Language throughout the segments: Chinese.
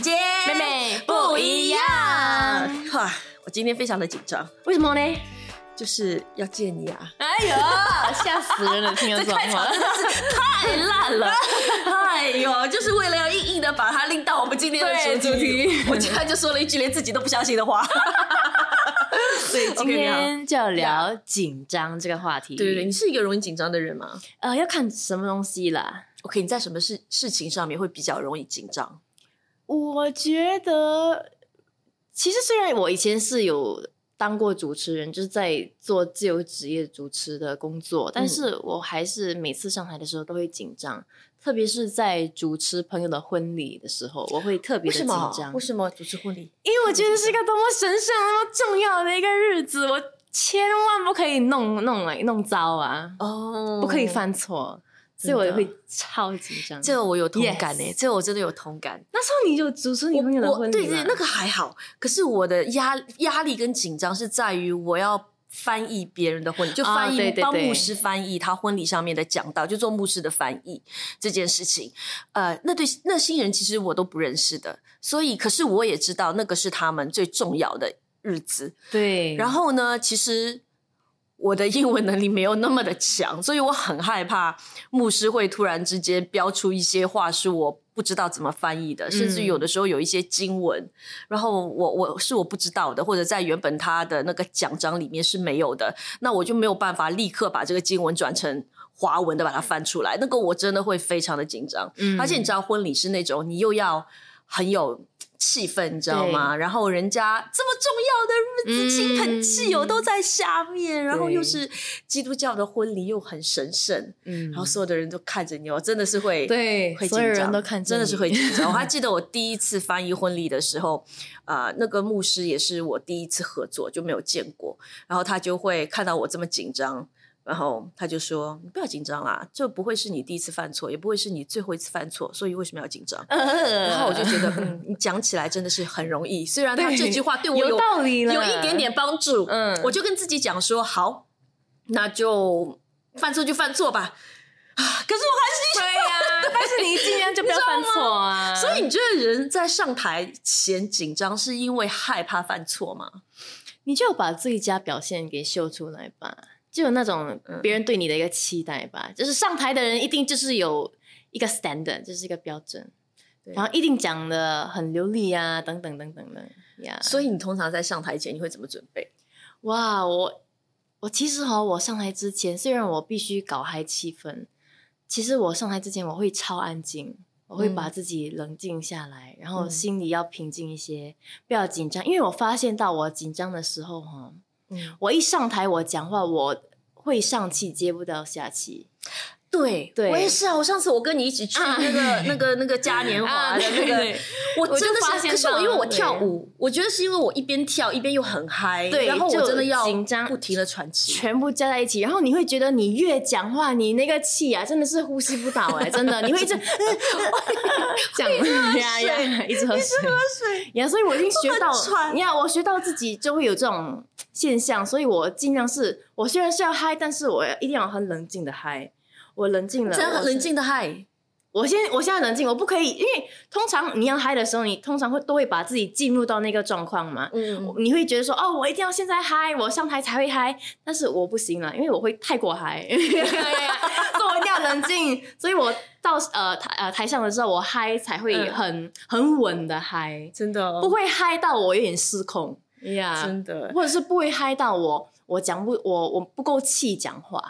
姐姐，妹妹不一样。哇，我今天非常的紧张，为什么呢？就是要见你啊！哎呦，吓死人了！听了这种话，太烂了！哎呦，就是为了要硬硬的把它拎到我们今天的主题，我竟然就说了一句连自己都不相信的话。对，今天就要聊紧张这个话题。对对对，你是一个容易紧张的人吗？呃，要看什么东西啦。OK，你在什么事事情上面会比较容易紧张？我觉得，其实虽然我以前是有当过主持人，就是在做自由职业主持的工作，但是我还是每次上台的时候都会紧张，特别是在主持朋友的婚礼的时候，我会特别的紧张。为什么主持婚礼？因为我觉得是一个多么神圣、多么重要的一个日子，我千万不可以弄弄来弄糟啊！哦，不可以犯错。所以我也会超紧张，这个我有同感诶，这个我真的有同感。那时候你就主持你朋友的婚礼，对对，那个还好。可是我的压压力跟紧张是在于我要翻译别人的婚礼，就翻译帮牧师翻译他婚礼上面的讲道，就做牧师的翻译这件事情。呃，那对那新人其实我都不认识的，所以可是我也知道那个是他们最重要的日子。对，然后呢，其实。我的英文能力没有那么的强，所以我很害怕牧师会突然之间标出一些话是我不知道怎么翻译的，甚至有的时候有一些经文，然后我我是我不知道的，或者在原本他的那个讲章里面是没有的，那我就没有办法立刻把这个经文转成华文的把它翻出来，那个我真的会非常的紧张，而且你知道婚礼是那种你又要很有。气氛你知道吗？然后人家这么重要的日子，亲朋戚友都在下面，然后又是基督教的婚礼，又很神圣，嗯，然后所有的人都看着你，我真的是会对，会所有人都看，真的是会紧张。我还 记得我第一次翻译婚礼的时候，啊，那个牧师也是我第一次合作，就没有见过，然后他就会看到我这么紧张。然后他就说：“你不要紧张啦，这不会是你第一次犯错，也不会是你最后一次犯错，所以为什么要紧张？”然后我就觉得，嗯，你讲起来真的是很容易。虽然他这句话对我有道理，有一点点帮助，嗯，我就跟自己讲说：“好，那就犯错就犯错吧。”啊，可是我还是对呀，但是你尽量就不要 犯错啊。所以你觉得人在上台前紧张，是因为害怕犯错吗？你就把最佳表现给秀出来吧。就有那种别人对你的一个期待吧，就是上台的人一定就是有一个 standard，就是一个标准，然后一定讲的很流利啊，等等等等的呀。所以你通常在上台前你会怎么准备？哇，我我其实哈，我上台之前虽然我必须搞嗨气氛，其实我上台之前我会超安静，我会把自己冷静下来，然后心里要平静一些，不要紧张，因为我发现到我紧张的时候哈。我一上台，我讲话我会上气接不到下气。对，对。我也是啊。我上次我跟你一起去那个、那个、那个嘉年华的那个，我真的是，可是我因为我跳舞，我觉得是因为我一边跳一边又很嗨，对，然后我真的要紧张，不停的喘气，全部加在一起，然后你会觉得你越讲话，你那个气啊，真的是呼吸不到哎，真的，你会一直 讲呀呀，一直喝水，呀，所以我已经学到，你看我学到自己就会有这种现象，所以我尽量是，我虽然是要嗨，但是我一定要很冷静的嗨。我冷静了，真的冷静的嗨。我现我现在冷静，我不可以，因为通常你要嗨的时候，你通常会都会把自己进入到那个状况嘛。嗯，你会觉得说，哦，我一定要现在嗨，我上台才会嗨。但是我不行了，因为我会太过嗨 所以我一定要冷静。所以我到呃台呃台上的时候，我嗨才会很很稳的嗨，真的不会嗨到我有点失控呀，真的，或者是不会嗨到我我讲不我我不够气讲话。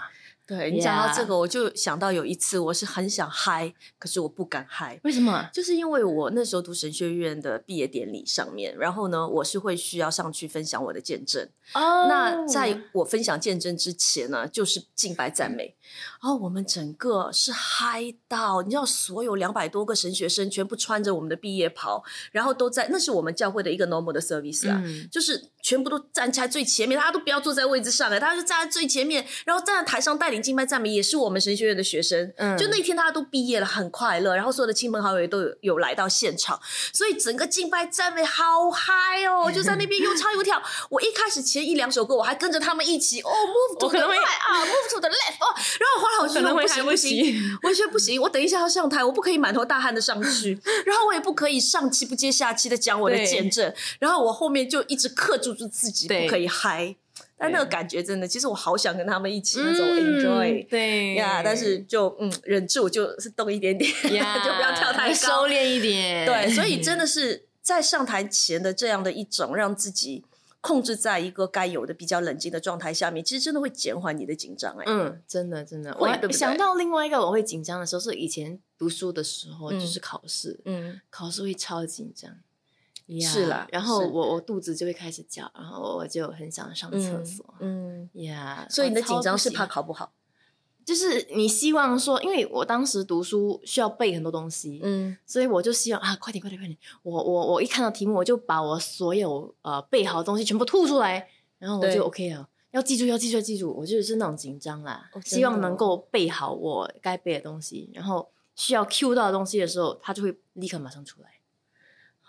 对你讲到这个，我就想到有一次，我是很想嗨，可是我不敢嗨。为什么？就是因为我那时候读神学院的毕业典礼上面，然后呢，我是会需要上去分享我的见证。哦。那在我分享见证之前呢，就是敬拜赞美。然后我们整个是嗨到，你知道，所有两百多个神学生全部穿着我们的毕业袍，然后都在，那是我们教会的一个 normal 的 service 啊，就是全部都站起来最前面，大家都不要坐在位置上哎，大家就站在最前面，然后站在台上带领。敬拜赞美也是我们神学院的学生，嗯，就那天大家都毕业了，很快乐，然后所有的亲朋好友都有有来到现场，所以整个敬拜赞美好嗨哦，就在那边又唱又跳。我一开始前一两首歌我还跟着他们一起哦，move to the right 啊，move to the left 哦，然后后来我可能会不行 不行，我觉得不行！我等一下要上台，我不可以满头大汗的上去，然后我也不可以上气不接下气的讲我的见证，然后我后面就一直克制住自己，不可以嗨。但那个感觉真的，其实我好想跟他们一起那种 enjoy，对呀，但是就嗯忍住，就是动一点点，就不要跳太高，收敛一点。对，所以真的是在上台前的这样的一种让自己。控制在一个该有的比较冷静的状态下面，其实真的会减缓你的紧张哎。嗯，真的真的。我想到另外一个我会紧张的时候，是以前读书的时候，就是考试，嗯，考试会超紧张。是啦，然后我我肚子就会开始叫，然后我就很想上厕所。嗯呀，所以你的紧张是怕考不好。就是你希望说，因为我当时读书需要背很多东西，嗯，所以我就希望啊，快点，快点，快点！我我我一看到题目，我就把我所有呃背好的东西全部吐出来，然后我就 OK 了。要记住，要记住，要记住！我就是那种紧张啦，希望能够背好我该背的东西，然后需要 Q 到的东西的时候，它就会立刻马上出来。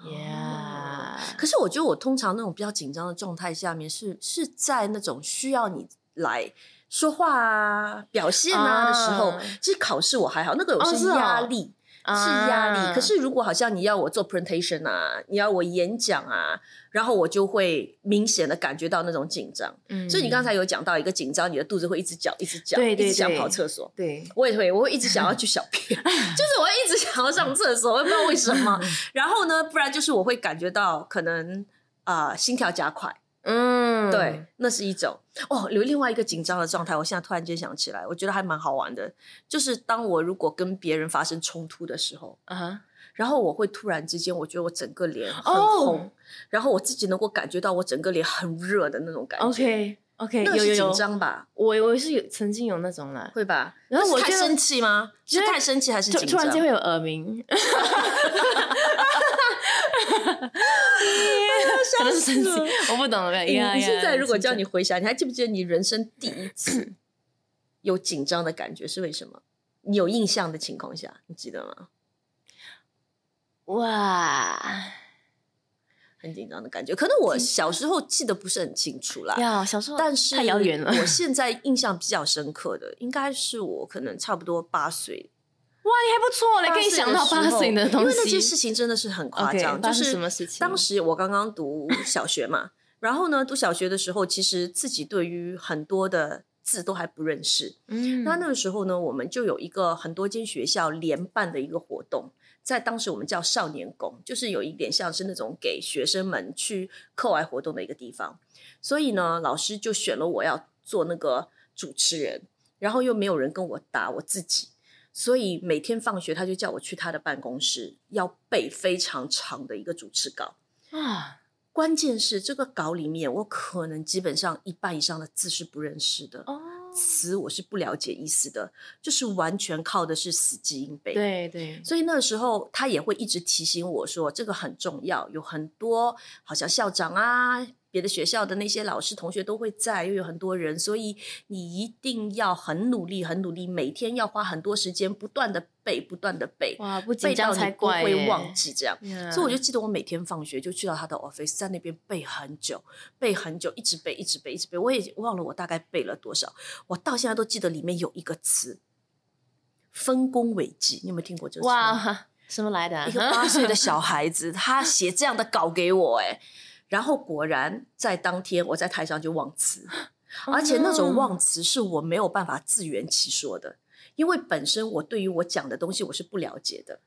Yeah，可是我觉得我通常那种比较紧张的状态下面，是是在那种需要你来。说话啊，表现啊的时候，其实考试我还好，那个有些压力，是压力。可是如果好像你要我做 presentation 啊，你要我演讲啊，然后我就会明显的感觉到那种紧张。嗯，所以你刚才有讲到一个紧张，你的肚子会一直叫，一直叫，一直想跑厕所。对，我也会，我会一直想要去小便，就是我会一直想要上厕所，我也不知道为什么。然后呢，不然就是我会感觉到可能啊心跳加快。嗯，对，那是一种哦。有另外一个紧张的状态，我现在突然间想起来，我觉得还蛮好玩的。就是当我如果跟别人发生冲突的时候，啊，然后我会突然之间，我觉得我整个脸很红，然后我自己能够感觉到我整个脸很热的那种感觉。OK，OK，那是紧张吧？我我是有曾经有那种了，会吧？然后我太生气吗？是太生气还是？突然间会有耳鸣。可能是生气，我不懂了。你现在如果叫你回想，你还记不记得你人生第一次 有紧张的感觉是为什么？你有印象的情况下，你记得吗？哇，很紧张的感觉。可能我小时候记得不是很清楚啦。呀，小时候，但是太遥远了。我现在印象比较深刻的，应该是我可能差不多八岁。哇，你还不错，嘞可以想到八岁的东西。因为那件事情真的是很夸张，就是什么事情？当时我刚刚读小学嘛，然后呢，读小学的时候，其实自己对于很多的字都还不认识。嗯，那那个时候呢，我们就有一个很多间学校联办的一个活动，在当时我们叫少年宫，就是有一点像是那种给学生们去课外活动的一个地方。所以呢，老师就选了我要做那个主持人，然后又没有人跟我答我自己。所以每天放学，他就叫我去他的办公室，要背非常长的一个主持稿啊。关键是这个稿里面，我可能基本上一半以上的字是不认识的，词我是不了解意思的，就是完全靠的是死记硬背。对对。所以那个时候，他也会一直提醒我说，这个很重要，有很多好像校长啊。别的学校的那些老师同学都会在，又有很多人，所以你一定要很努力，很努力，每天要花很多时间，不断的背，不断的背，哇，不紧张才怪，不会忘记这样。所以我就记得我每天放学就去到他的 office，在那边背很久，背很久，一直背，一直背，一直背。我也忘了我大概背了多少，我到现在都记得里面有一个词“分工违纪”，你有没有听过这个？哇，什么来的？一个八岁的小孩子，他写这样的稿给我，哎。然后果然在当天，我在台上就忘词，而且那种忘词是我没有办法自圆其说的，因为本身我对于我讲的东西我是不了解的，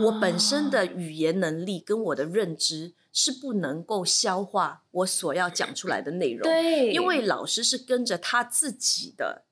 我本身的语言能力跟我的认知是不能够消化我所要讲出来的内容，对，因为老师是跟着他自己的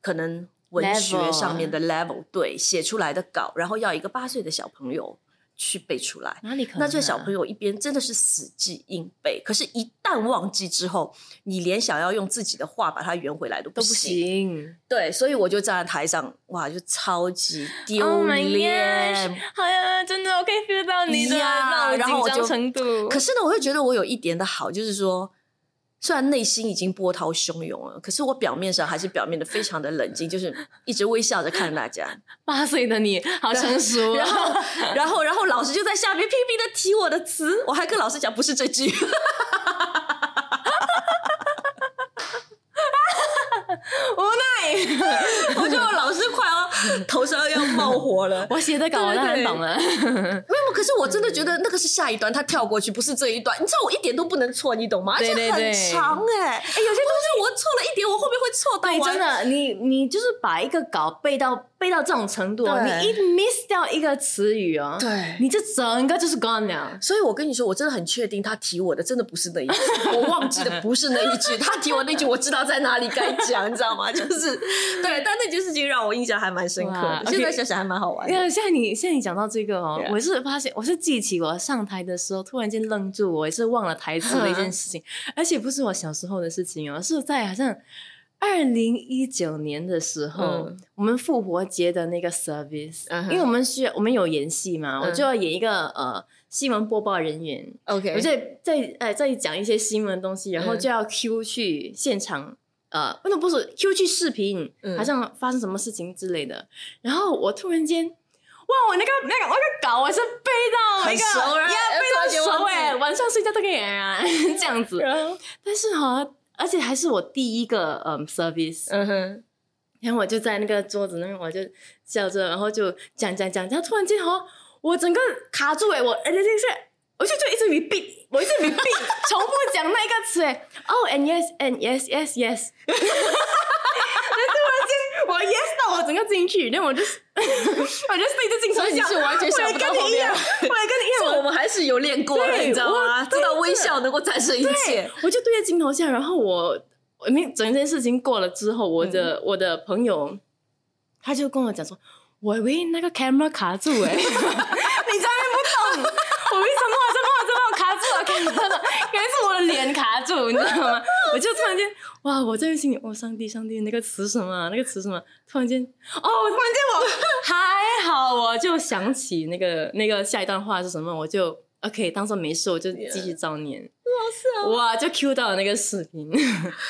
可能文学上面的 level 对写出来的稿，然后要一个八岁的小朋友。去背出来，哪里可能？那这小朋友一边真的是死记硬背，可是，一旦忘记之后，你连想要用自己的话把它圆回来都不行。对，所以我就站在台上，哇，就超级丢脸。好呀，真的，我可以 feel 到你的那种紧张程度。可是呢，我会觉得我有一点的好，就是说。虽然内心已经波涛汹涌了，可是我表面上还是表面的非常的冷静，就是一直微笑着看着大家。八岁的你好成熟，然后，然后，然后老师就在下面拼命的提我的词，我还跟老师讲不是这句，无奈，我觉得老师快要头上要冒火了。我写的稿我当然懂了。没有，可是我真的觉得那个是下一段，他跳过去，不是这一段。你知道我一点都不能错，你懂吗？而且很长哎、哎，有些东西我错了一点，我后面会错到对，完真的，你你就是把一个稿背到背到这种程度你一 miss 掉一个词语哦，对你这整个就是 gone 了。所以我跟你说，我真的很确定他提我的真的不是那一句，我忘记的不是那一句，他提我那句我知道在哪里该讲，你知道吗？就是对，但那件事情让我印象还蛮深刻现在想想还蛮好玩的。因为现在你现在你讲到这个哦我是发现我是记起我上台的时候突然间愣住，我也是忘了台词的一件事情，而且不是我小时候的事情哦，是在好像二零一九年的时候，嗯。我们复活节的那个 service，、嗯因为我们需要我们有演戏嘛，我嗯。就要演一个呃新闻播报人员，OK，我在在呃在讲一些新闻的东西，然后嗯。就要 Q 去现场，呃，不能不是 Q 去视频，嗯。好像发生什么事情之类的。然后我突然间，哇，我那个那个那个稿我是背到很一个熟然后呀，突然背到熟哎，晚上睡觉都可以啊，这样子。但是哈，而且还是我第一个嗯 service，嗯哼，然后我就在那个桌子那边，我就笑着，然后就讲讲讲，然后突然间哈，我整个卡住哎，我而且这是，我就就一直 repeat，我一直 repeat，重复讲那一个词哎，oh and yes and yes yes yes，然后突然间我 yes 到我整个进去，然后我就 我就对着镜头你笑，是完全想不到后我也跟你一样，我们还是有练过的，你知道吗？我知道微笑能够战胜一切。，我就对着镜头笑，然后我我那整件事情过了之后，我的、嗯我的朋友他就跟我讲说，我以为那个 camera 卡住哎、欸，你真的不懂，我为什么怎么怎么卡住了？看真的，原来是我的脸卡住，你知道吗？我就突然间哇，我在心里，哦，上帝上帝，那个词什么啊？那个词什么？突然间，哦，突然间我 还好，我就想起那个那个下一段话是什么，我就 OK，当做没事，我就继续照念。哇，就 Q 到了那个视频，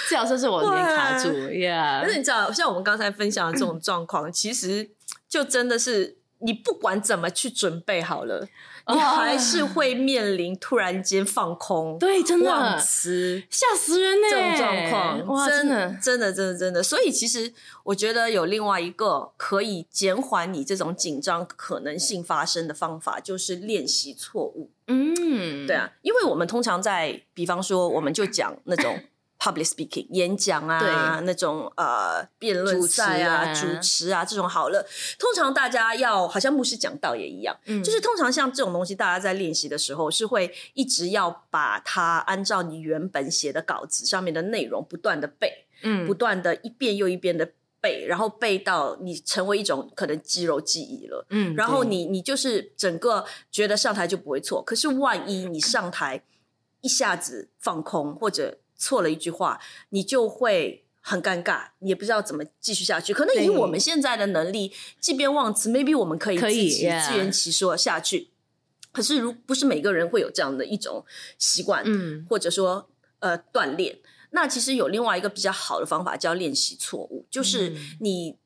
最好说是我脸卡住，Yeah，可是你知道，像我们刚才分享的这种状况，其实就真的是你不管怎么去准备好了，你还是会面临突然间放空、对，真的忘的词吓死人呢，这种状况，哇，真的，真的，真的，真的。所以其实我觉得有另外一个可以减缓你这种紧张可能性发生的方法，就是练习错误。嗯，对，啊，因为我们通常在，比方说，我们就讲那种 public speaking 演讲啊，对。那种呃辩论赛啊、主主持啊。持啊这种好了。通常大家要好像牧师讲道也一样，嗯。就是通常像这种东西，大家在练习的时候是会一直要把它按照你原本写的稿子上面的内容不断的背，嗯。不断的一遍又一遍的背，然后背到你成为一种可能肌肉记忆了。嗯然后你你就是整个觉得上台就不会错，可是万一你上台一下子放空或者错了一句话，你就会很尴尬，你也不知道怎么继续下去。可能以我们现在的能力，即便忘词，maybe 我们可以自己自圆其说下去。可是如不是每个人会有这样的一种习惯，嗯或者说呃锻炼。那其实有另外一个比较好的方法，叫练习错误，就是嗯你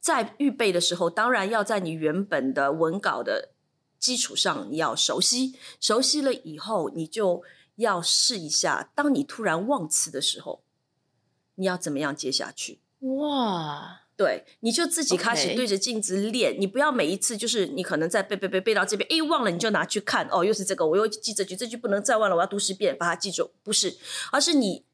在预备的时候，当然要在你原本的文稿的基础上，你要熟悉，熟悉了以后，你就要试一下，当你突然忘词的时候，你要怎么样接下去？哇，对，你就自己开始对着镜子练你不要每一次就是你可能在背背背背到这边，诶，忘了你就拿去看，哦，又是这个，我又记这句，这句不能再忘了，我要读十遍把它记住，不是，而是你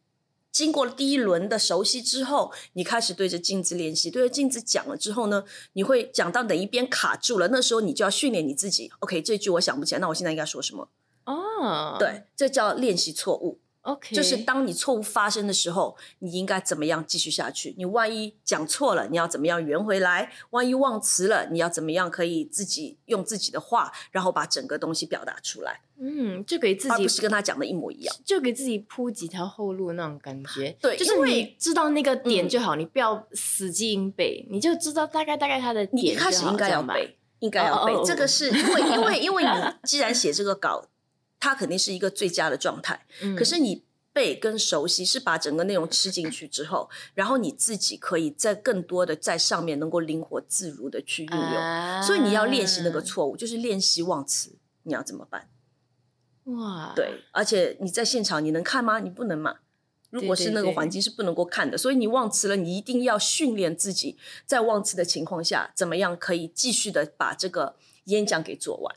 经过了第一轮的熟悉之后，你开始对着镜子练习，对着镜子讲了之后呢，你会讲到哪一边卡住了，那时候你就要训练你自己，OK，这句我想不起来，那我现在应该说什么？哦，对，这叫练习错误。，OK，就是当你错误发生的时候，你应该怎么样继续下去？你万一讲错了，你要怎么样圆回来？万一忘词了，你要怎么样可以自己用自己的话，然后把整个东西表达出来，嗯，就给自己而不是跟他讲的一模一样。就给自己铺几条后路那种感觉。对就是你知道那个点嗯就好，你不要死记硬背，你就知道大概大概他的你一点。开始应该。要背，应该要背。这个是因为因为因为你 既然写这个稿，它肯定是一个最佳的状态。嗯可是你背跟熟悉是把整个内容吃进去之后，然后你自己可以在更多的在上面能够灵活自如的去运用。啊所以你要练习那个错误，就是练习忘词。你要怎么办？哇，对，而且你在现场你能看吗？你不能嘛。如果是那个环境是不能够看的，所以你忘词了，你一定要训练自己，在忘词的情况下，怎么样可以继续的把这个演讲给做完。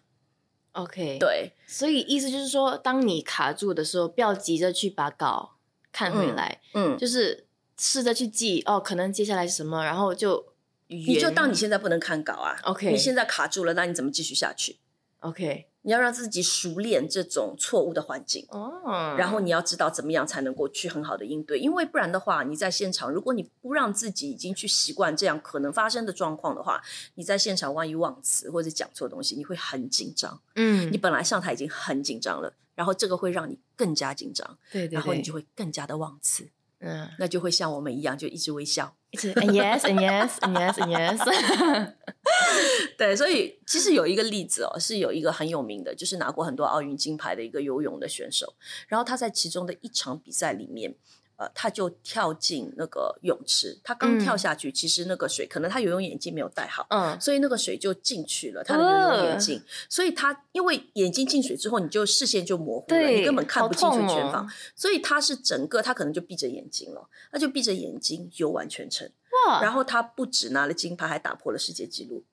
OK，，对，所以意思就是说，当你卡住的时候，不要急着去把稿看回来，嗯，就是试着去记哦，可能接下来是什么，然后就你就当你现在不能看稿啊 OK 你现在卡住了，那你怎么继续下去？OK 你要让自己熟练这种错误的环境。哦，然后你要知道怎么样才能够去很好的应对，因为不然的话，你在现场，如果你不让自己已经去习惯这样可能发生的状况的话，你在现场万一忘词或者讲错东西，你会很紧张。嗯你，本来上台已经很紧张了，然后这个会让你更加紧张，对对，然后你就会更加的忘词，嗯，那就会像我们一样，就一直微笑。一直 and yes and yes and yes and yes，对，所以其实有一个例子哦，是有一个很有名的，就是拿过很多奥运金牌的一个游泳的选手，然后他在其中的一场比赛里面。呃，他就跳进那个泳池，他刚嗯。跳下去，其实那个水可能他游泳眼镜没有戴好，嗯。所以那个水就进去了他的游泳眼镜，所以他因为眼睛进水之后，你就视线就模糊了，你根本看不清楚好痛前方，哦所以他是整个他可能就闭着眼睛了，他就闭着眼睛游完全程，哇，然后他不止拿了金牌，还打破了世界纪录。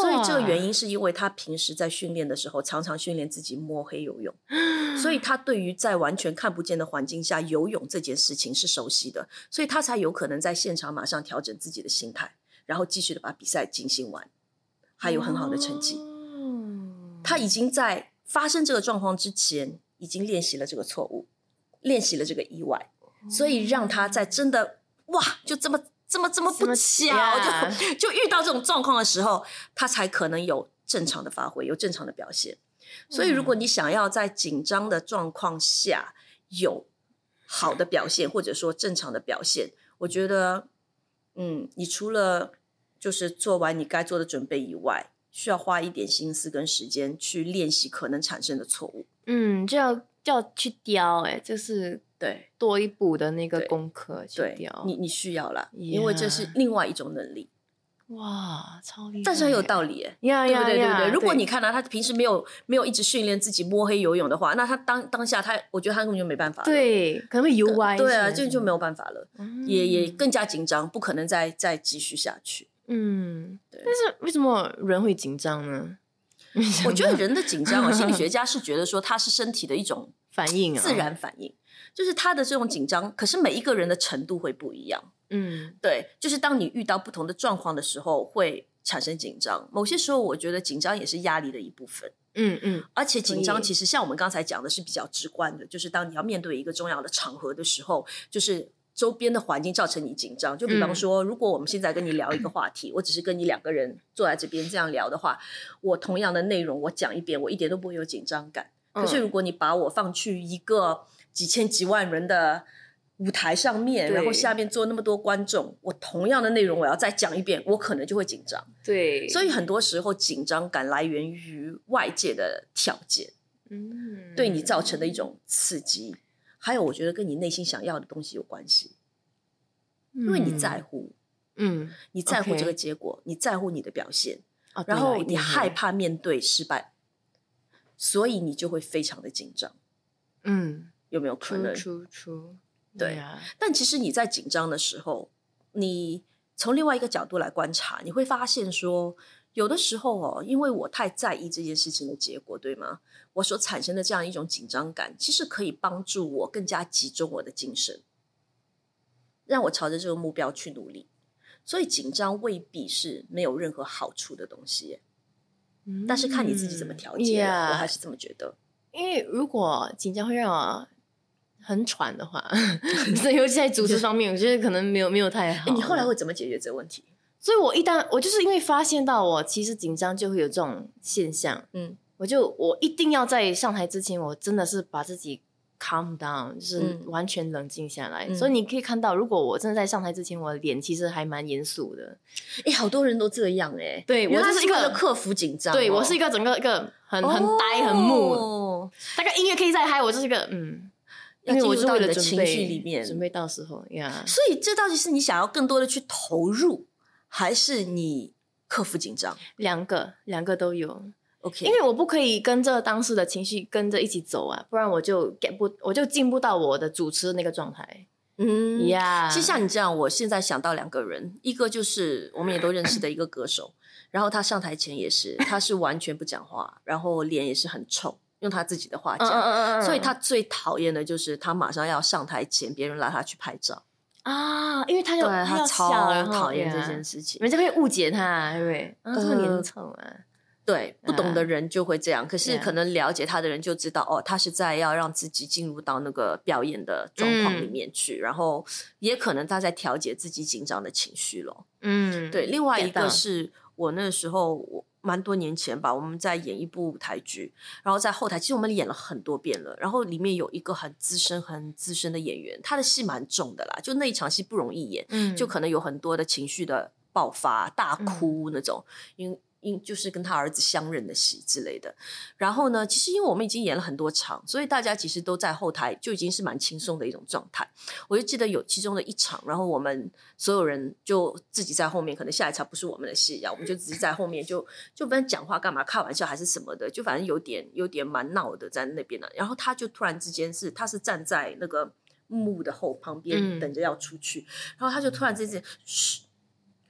所以这个原因是因为他平时在训练的时候，常常训练自己摸黑游泳，所以他对于在完全看不见的环境下游泳这件事情是熟悉的，所以他才有可能在现场马上调整自己的心态，然后继续的把比赛进行完，还有很好的成绩。哦他已经在发生这个状况之前，已经练习了这个错误，练习了这个意外，所以让他在真的哇，就这么这么这么不巧，就 就遇到这种状况的时候，他才可能有正常的发挥，有正常的表现。所以，如果你想要在紧张的状况下有好的表现，或者说正常的表现，我觉得，嗯，你除了就是做完你该做的准备以外，需要花一点心思跟时间去练习可能产生的错误。嗯，就要就要去雕，哎，就是对多一步的那个功课去对雕，，你你需要啦因为这是另外一种能力，哇，超厉害，但是很有道理耶。呀呀对不对？对？如果你看到他平时没有没有一直训练自己摸黑游泳的话，那他当当下他，我觉得他根本就没办法了。对可能会游歪，对啊，这就没有办法了，嗯也也更加紧张，不可能再再继续下去。嗯，对但是为什么人会紧张呢？我觉得人的紧张啊，心理学 家是觉得说它是身体的一种反应啊，自然反应，就是他的这种紧张，可是每一个人的程度会不一样。嗯对，就是当你遇到不同的状况的时候，会产生紧张。某些时候，我觉得紧张也是压力的一部分。嗯嗯而且紧张其实像我们刚才讲的是比较直观的，就是当你要面对一个重要的场合的时候，就是周边的环境造成你紧张。就比方嗯说，如果我们现在跟你聊一个话题，我只是跟你两个人坐在这边这样聊的话，我同样的内容我讲一遍，我一点都不会有紧张感。可是嗯如果你把我放去一个几千几万人的舞台上面，然后下面坐那么多观众，我同样的内容我要再讲一遍，我可能就会紧张。对，所以很多时候紧张感来源于外界的条件。嗯。对你造成的一种刺激，还有我觉得跟你内心想要的东西有关系，因为你在乎，嗯，你在乎这个结果，你在乎你的表现，然后你害怕面对失败，所以你就会非常的紧张，嗯有没有可能？出出出，对啊，但其实你在紧张的时候，你从另外一个角度来观察，你会发现说，有的时候哦，因为我太在意这件事情的结果，对吗？我所产生的这样一种紧张感，其实可以帮助我更加集中我的精神，让我朝着这个目标去努力。所以紧张未必是没有任何好处的东西嗯，但是看你自己怎么调节了。我还是是这么觉得。因为如果紧张会让我很喘的话，所以尤其在主持方面，我觉得可能没有没有太好。诶你后来会怎么解决这个问题？所以我一旦我就是因为发现到我其实紧张就会有这种现象，嗯我就我一定要在上台之前，我真的是把自己 calm down，就是嗯完全冷静下来。嗯所以你可以看到，如果我真的在上台之前，我的脸其实还蛮严肃的。哎，好多人都这样哎。对我就是一个克服紧张哦。对我是一个整个一个很很呆很木，哦大概音乐可以再嗨，我就是一个嗯，要因为我是为了情绪里面准备到时候呀。所以这到底是你想要更多的去投入，还是你克服紧张？两个两个都有，OK，因为我不可以跟着当时的情绪跟着一起走啊，不然我就 get 不，我就进不到我的主持的那个状态。嗯呀，其实像你这样，我现在想到两个人，一个就是我们也都认识的一个歌手，然后他上台前也是，他是完全不讲话，然后脸也是很臭，用他自己的话讲，嗯嗯，所以他最讨厌的就是他马上要上台前，别人拉他去拍照，啊，因为他对有要他超讨厌这呀件事情。人家会误解他，对不对？啊，这么脸呃臭啊，对，不懂的人就会这样，可是可能了解他的人就知道，哦，他是在要让自己进入到那个表演的状况里嗯面去，然后也可能他在调节自己紧张的情绪咯。嗯，对，另外一个是我那时候我蛮多年前吧，我们在演一部舞台剧，然后在后台，其实我们演了很多遍了，然后里面有一个很资深、很资深的演员，他的戏蛮重的啦，就那一场戏不容易演，嗯，就可能有很多的情绪的爆发、大哭那种，因因就是跟他儿子相认的戏之类的。然后呢，其实因为我们已经演了很多场，所以大家其实都在后台就已经是蛮轻松的一种状态。我就记得有其中的一场，然后我们所有人就自己在后面，可能下一场不是我们的戏呀，我们就自己在后面就就反正讲话干嘛，开玩笑还是什么的，就反正有点有点蛮闹的在那边的。然后他就突然之间是他是站在那个幕的后旁边嗯等着要出去，然后他就突然之间嘘，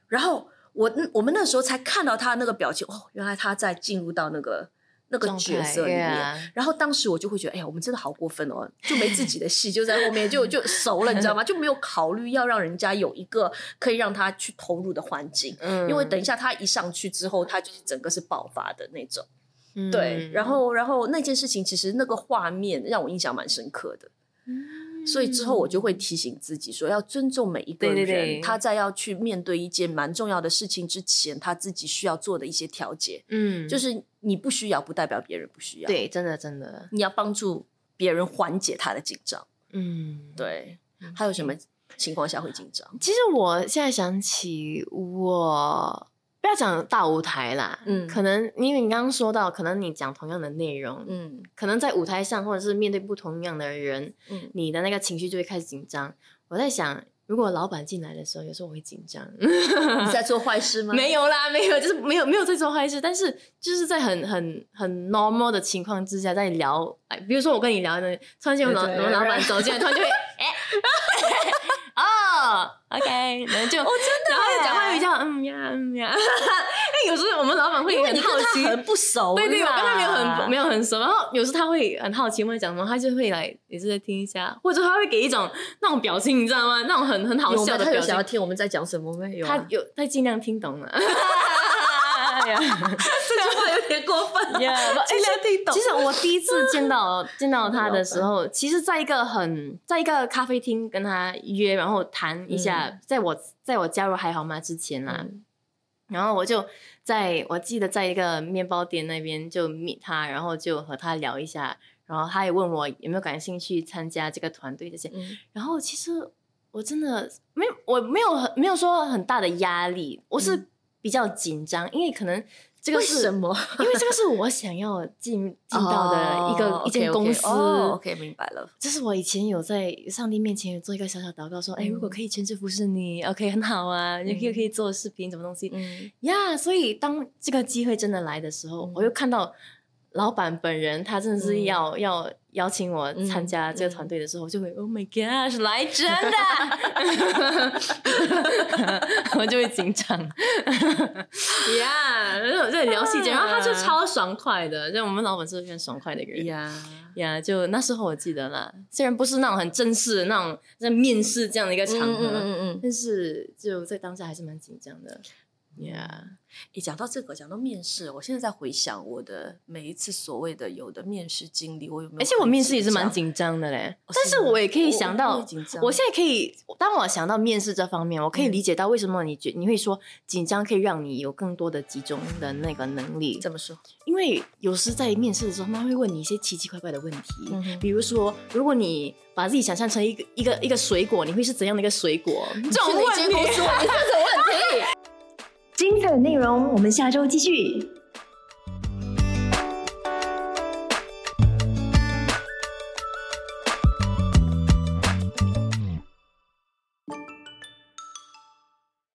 然后我我们那时候才看到他那个表情，哦，原来他在进入到那个那个角色里面。yeah 然后当时我就会觉得，哎呀，我们真的好过分哦，就没自己的戏，就在后面就就熟了，你知道吗？就没有考虑要让人家有一个可以让他去投入的环境，嗯因为等一下他一上去之后，他就是整个是爆发的那种。嗯对，然后然后那件事情其实那个画面让我印象蛮深刻的。所以之后我就会提醒自己说，要尊重每一个人。对对对他在要去面对一件蛮重要的事情之前，他自己需要做的一些调节，嗯，就是你不需要，不代表别人不需要。，对，真的真的，你要帮助别人缓解他的紧张。嗯，。对，还有什么情况下会紧张？其实我现在想起，我不要讲大舞台啦，嗯可能因为你刚刚说到，可能你讲同样的内容，嗯可能在舞台上或者是面对不同样的人，嗯，你的那个情绪就会开始紧张。我在想，如果老板进来的时候，有时候我会紧张。你在做坏事吗？没有啦，没有，就是没有没有在做坏事，但是就是在很很很 normal 的情况之下，在聊，哎，比如说我跟你聊的，突然间我们老老板走进来，突然就会，哎，哦，OK，然后就，哦，真的，然后就讲话比较嗯呀嗯呀，因为有时候我们老板会很好奇，很不熟啦，对对，我跟他没有很没有很熟，然后有时候他会很好奇我在讲什么，他就会来也是在听一下，或者他会给一种那种表情，你知道吗？那种很很好笑的表情想要。听我们在讲什么没有啊？他有他尽量听懂了。这句话有点过分。了，尽量听懂其实我第一次见到 见到他的时候，其实在一个很在一个咖啡厅跟他约，然后谈一下，在我在我加入还好吗之前啦，嗯然后我就在我记得在一个面包店那边就 meet 他，然后就和他聊一下，然后他也问我有没有感兴趣参加这个团队这些，嗯。然后其实我真的没有，我没有很没有说很大的压力，我是比较紧张，因为可能这个为是什么？因为这个是我想要进进到的一个、哦一间公司。哦，OK，明白了。这是我以前有在上帝面前有做一个小小祷告，说，哎、嗯如果可以全职服侍你，OK，很好啊，你可以可以做视频什么东西嗯呀。所以当这个机会真的来的时候，嗯我又看到老板本人，他真的是嗯要、要邀请我参加这个团队的时候，我就会 Oh my gosh，来真的，我就会紧张呀。然后我就聊细节，然后他就超爽快的，就我们老板是很爽快的一个人。呀，呀就那时候我记得啦，虽然不是那种很正式的那种在面试这样的一个场合，嗯嗯嗯。但是就在当下还是蛮紧张的。呀、诶，讲到这个，讲到面试，我现在在回想我的每一次所谓的有的面试经历，我有没有？而且我面试也是蛮紧张的嘞，但是我也可以想到，我现在可以，当我想到面试这方面，我可以理解到为什么你觉你会说紧张可以让你有更多的集中的那个能力。怎么说？因为有时在面试的时候，他们会问你一些奇奇怪怪的问题，嗯比如说，如果你把自己想象成一个一个一个水果，你会是怎样的一个水果？这种问题？精彩的内容，我们下周继续。